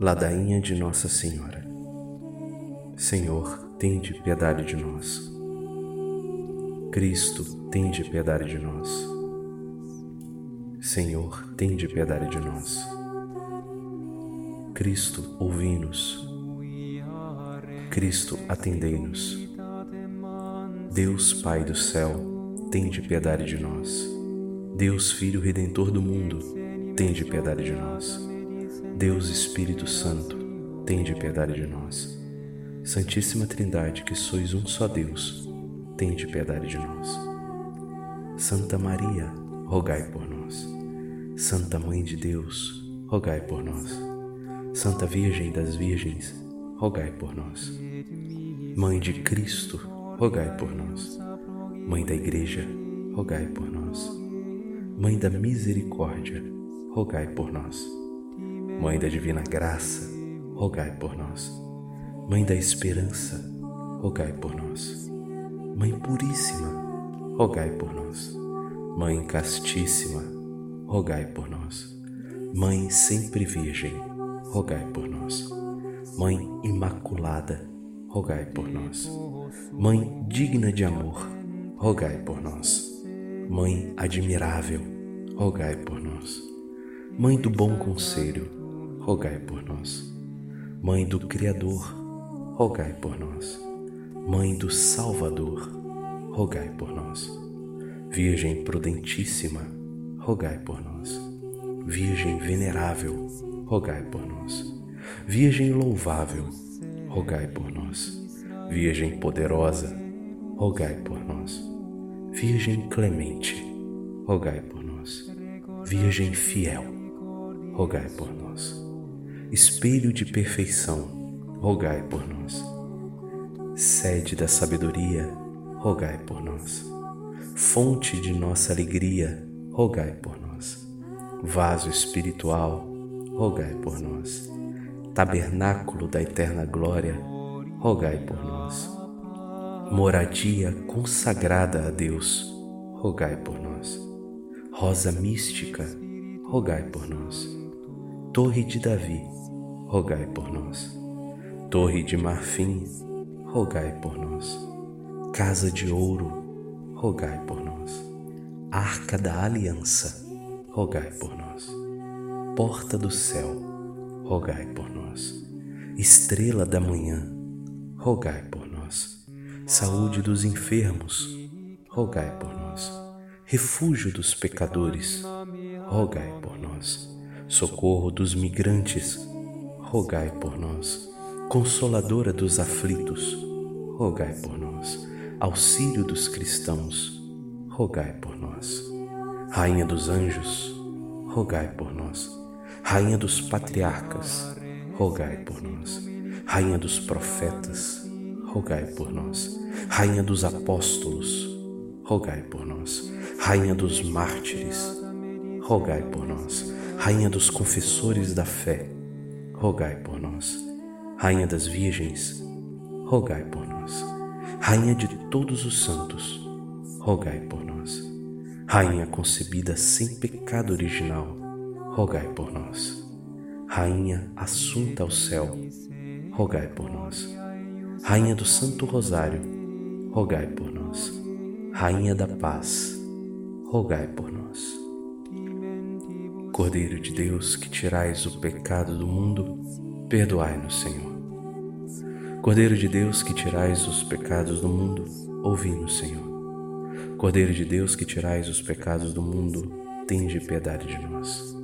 Ladainha de Nossa Senhora. Senhor, tende piedade de nós. Cristo, tende piedade de nós. Senhor, tende piedade de nós. Cristo, ouvi-nos. Cristo, atendei-nos. Deus Pai do céu, tende piedade de nós. Deus Filho Redentor do mundo, tende piedade de nós. Deus Espírito Santo, tende piedade de nós. Santíssima Trindade, que sois um só Deus, tende piedade de nós. Santa Maria, rogai por nós. Santa Mãe de Deus, rogai por nós. Santa Virgem das Virgens, rogai por nós. Mãe de Cristo, rogai por nós. Mãe da Igreja, rogai por nós. Mãe da Misericórdia, rogai por nós. Mãe da Divina Graça, rogai por nós. Mãe da Esperança, rogai por nós. Mãe Puríssima, rogai por nós. Mãe Castíssima, rogai por nós. Mãe Sempre Virgem, rogai por nós. Mãe Imaculada, rogai por nós. Mãe digna de amor, rogai por nós. Mãe admirável, rogai por nós. Mãe do bom conselho, rogai por nós. Mãe do Criador, rogai por nós. Mãe do Salvador, rogai por nós. Virgem prudentíssima, rogai por nós. Virgem venerável, rogai por nós. Virgem louvável, rogai por nós. Virgem poderosa, rogai por nós. Virgem clemente, rogai por nós. Virgem fiel, rogai por nós. Espelho de perfeição, rogai por nós. Sede da sabedoria, rogai por nós. Fonte de nossa alegria, rogai por nós. Vaso espiritual, rogai por nós tabernáculo da eterna glória, rogai por nós. Moradia consagrada a Deus, rogai por nós. Rosa mística, rogai por nós. Torre de Davi, rogai por nós. Torre de marfim, rogai por nós. Casa de ouro, rogai por nós. Arca da aliança, rogai por nós. Porta do céu, rogai por nós. Estrela da manhã, rogai por nós. Saúde dos enfermos, rogai por nós. Refúgio dos pecadores, rogai por nós. Socorro dos migrantes, rogai por nós. Consoladora dos aflitos, rogai por nós. Auxílio dos cristãos, rogai por nós. Rainha dos anjos, rogai por nós Rainha dos patriarcas, rogai por nós. Rainha dos profetas, rogai por nós. Rainha dos apóstolos, rogai por nós. Rainha dos mártires, rogai por nós. Rainha dos confessores da fé, rogai por nós. Rainha das virgens, rogai por nós. Rainha de todos os santos, rogai por nós. Rainha concebida sem pecado original, rogai por nós. Rainha assunta ao céu, rogai por nós. Rainha do Santo Rosário, rogai por nós. Rainha da Paz, rogai por nós. Cordeiro de Deus, que tirais o pecado do mundo, perdoai-nos, Senhor. Cordeiro de Deus, que tirais os pecados do mundo, ouvi-nos, Senhor. Cordeiro de Deus, que tirais os pecados do mundo, tende piedade de nós